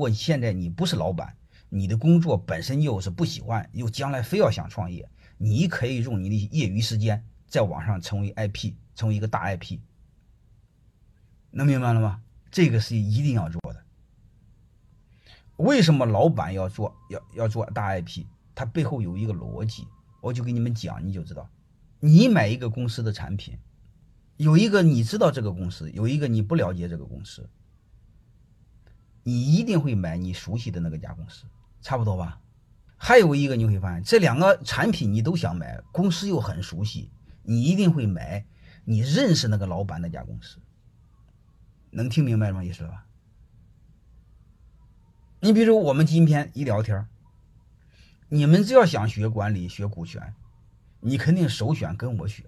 如果现在你不是老板，你的工作本身又是不喜欢，又将来非要想创业，你可以用你的业余时间在网上成为 IP，成为一个大 IP。能明白了吗？这个是一定要做的。为什么老板要做要要做大 IP？它背后有一个逻辑，我就给你们讲，你就知道。你买一个公司的产品，有一个你知道这个公司，有一个你不了解这个公司，你一定会买你熟悉的那个家公司，差不多吧？还有一个你会发现，这两个产品你都想买，公司又很熟悉，你一定会买你认识那个老板那家公司。能听明白吗？意思吧？你比如我们今天一聊天，你们只要想学管理、学股权，你肯定首选跟我学。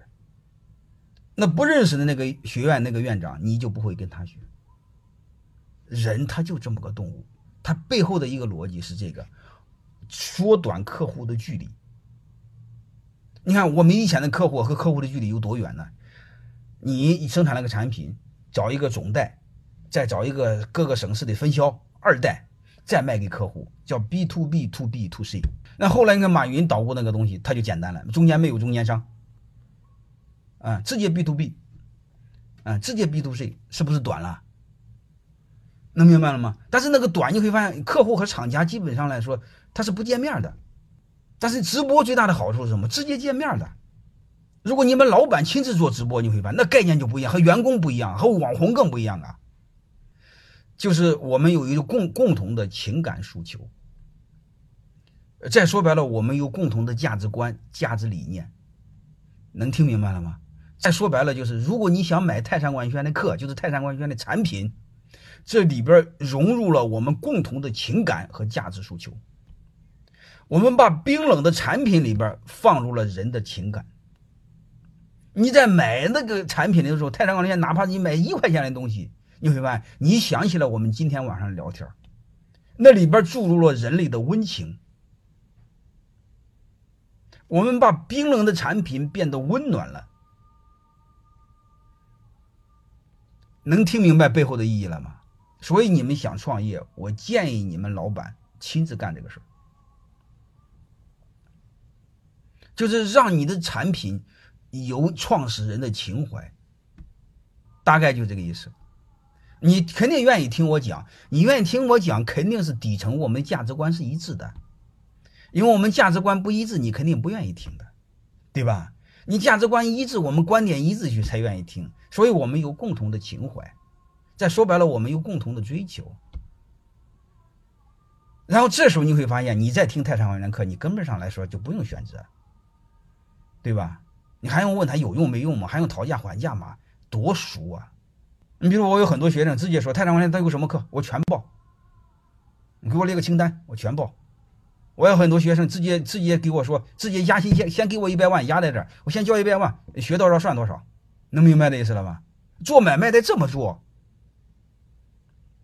那不认识的那个学院那个院长，你就不会跟他学。人他就这么个动物，他背后的一个逻辑是这个：缩短客户的距离。你看我们以前的客户和客户的距离有多远呢？你生产了个产品，找一个总代，再找一个各个省市的分销二代。再卖给客户叫 B to B to B to C，那后来你看马云捣鼓那个东西，它就简单了，中间没有中间商，啊，直接 B to B，啊，直接 B to C，是不是短了？能明白了吗？但是那个短你会发现，客户和厂家基本上来说他是不见面的，但是直播最大的好处是什么？直接见面的。如果你们老板亲自做直播，你会发现那概念就不一样，和员工不一样，和网红更不一样啊。就是我们有一个共共同的情感诉求，再说白了，我们有共同的价值观、价值理念，能听明白了吗？再说白了，就是如果你想买泰山管轩的课，就是泰山管轩的产品，这里边融入了我们共同的情感和价值诉求。我们把冰冷的产品里边放入了人的情感。你在买那个产品的时候，泰山管理学院哪怕你买一块钱的东西。你会发现，你想起了我们今天晚上聊天，那里边注入了人类的温情。我们把冰冷的产品变得温暖了，能听明白背后的意义了吗？所以你们想创业，我建议你们老板亲自干这个事儿，就是让你的产品有创始人的情怀，大概就这个意思。你肯定愿意听我讲，你愿意听我讲，肯定是底层我们价值观是一致的，因为我们价值观不一致，你肯定不愿意听的，对吧？你价值观一致，我们观点一致，去才愿意听，所以我们有共同的情怀，再说白了，我们有共同的追求。然后这时候你会发现，你在听泰山管理课，你根本上来说就不用选择，对吧？你还用问他有用没用吗？还用讨价还价吗？多熟啊！你比如我有很多学生直接说泰山管理他有什么课我全报，你给我列个清单我全报。我有很多学生直接直接给我说直接压薪先先给我一百万压在这儿，我先交一百万学到多少算多少，能明白的意思了吧？做买卖得这么做。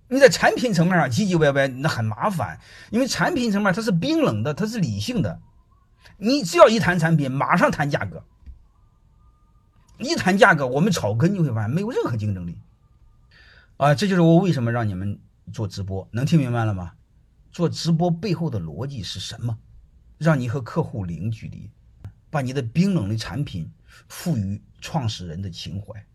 你在产品层面上唧唧歪歪那很麻烦，因为产品层面它是冰冷的，它是理性的，你只要一谈产品马上谈价格，一谈价格我们草根就会发现没有任何竞争力。啊，这就是我为什么让你们做直播，能听明白了吗？做直播背后的逻辑是什么？让你和客户零距离，把你的冰冷的产品赋予创始人的情怀。